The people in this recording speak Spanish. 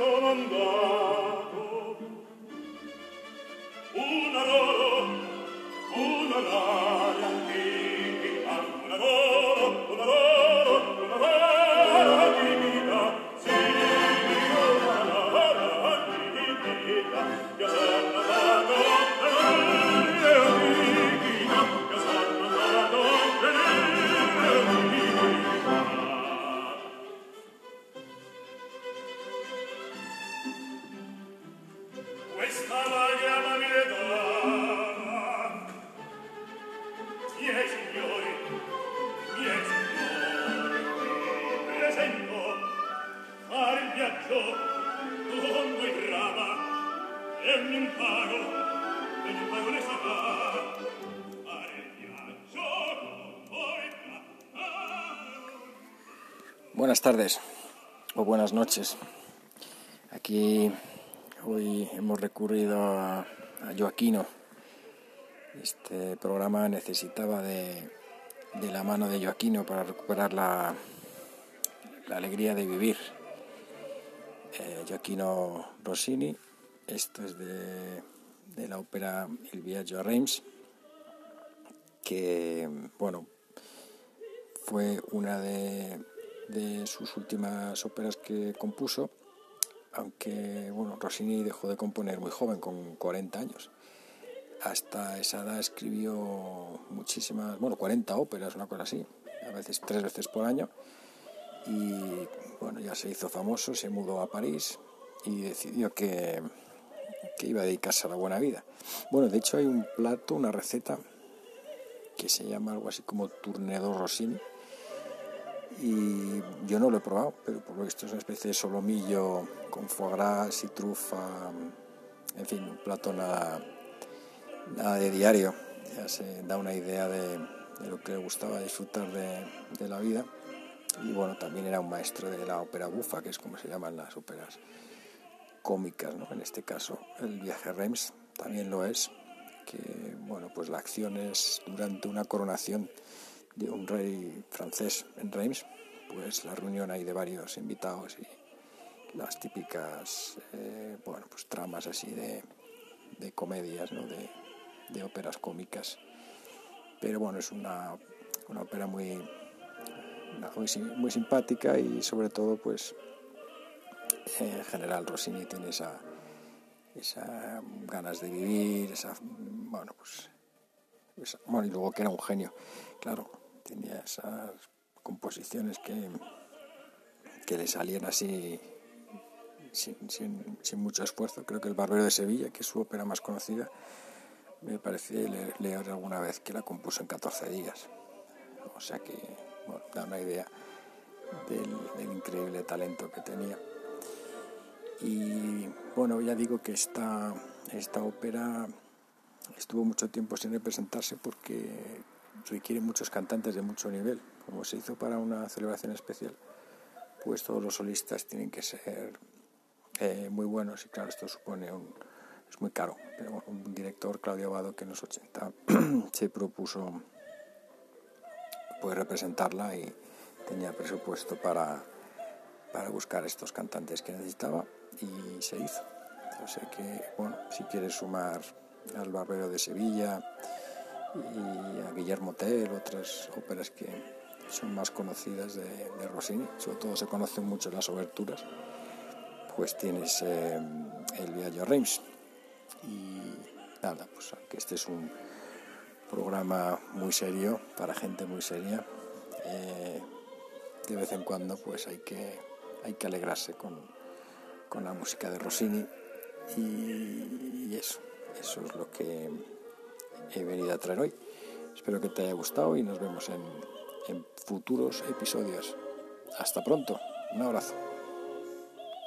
sono andato. Un loro un loro Buenas tardes o buenas noches. Aquí hoy hemos recurrido a, Joaquino. Este programa necesitaba de, la mano de Joaquino para recuperar la, alegría de vivir. Eh, Joaquino Rossini, esto es de, la ópera El Viaggio a Reims, que bueno, fue una de de sus últimas óperas que compuso, aunque bueno, Rossini dejó de componer muy joven, con 40 años. Hasta esa edad escribió muchísimas, bueno, 40 óperas, una cosa así, a veces tres veces por año. Y bueno, ya se hizo famoso, se mudó a París y decidió que, que iba a dedicarse a la buena vida. Bueno, de hecho hay un plato, una receta que se llama algo así como Tournedo Rossini, y yo no lo he probado, pero por lo visto es una especie de solomillo con foie gras y trufa, en fin, un plato nada, nada de diario, ya se da una idea de, lo que le gustaba disfrutar de, la vida y bueno, también era un maestro de la ópera bufa, que es como se llaman las óperas cómicas, ¿no? en este caso el viaje a Reims también lo es, que bueno, pues la acción es durante una coronación de un rey francés en Reims, pues la reunión hay de varios invitados y las típicas eh, bueno, pues tramas así de, de comedias, ¿no? de, de, óperas cómicas. Pero bueno, es una, una ópera muy, muy, muy, simpática y sobre todo pues en general Rossini tiene esa, esa ganas de vivir, esa, bueno, pues, bueno, y luego que era un genio, claro, tenía esas composiciones que, que le salían así sin, sin, mucho esfuerzo. Creo que El Barbero de Sevilla, que es su ópera más conocida, me pareció leer, alguna vez que la compuso en 14 días. O sea que da una idea del, increíble talento que tenía. Y bueno, ya digo que esta, esta ópera estuvo mucho tiempo sin representarse porque requiere muchos cantantes de mucho nivel. Como se hizo para una celebración especial, pues todos los solistas tienen que ser eh, muy buenos y claro, esto supone un... es muy caro. Pero un director, Claudio Abado, que en los 80 se propuso pues representarla y tenía presupuesto para, para buscar estos cantantes que necesitaba y se hizo. O sea que, bueno, si quieres sumar al Barbero de Sevilla, y a Guillermo Tell, otras óperas que son más conocidas de, Rossini, sobre todo se conocen mucho las oberturas, pues tienes eh, el Viaggio Reims. Y nada, pues aunque este es un programa muy serio, para gente muy seria, eh, de vez en cuando pues hay que, hay que alegrarse con, con la música de Rossini y, y eso, eso es lo que he venido a traer hoy. Espero que te haya gustado y nos vemos en, en futuros episodios. Hasta pronto. Un abrazo.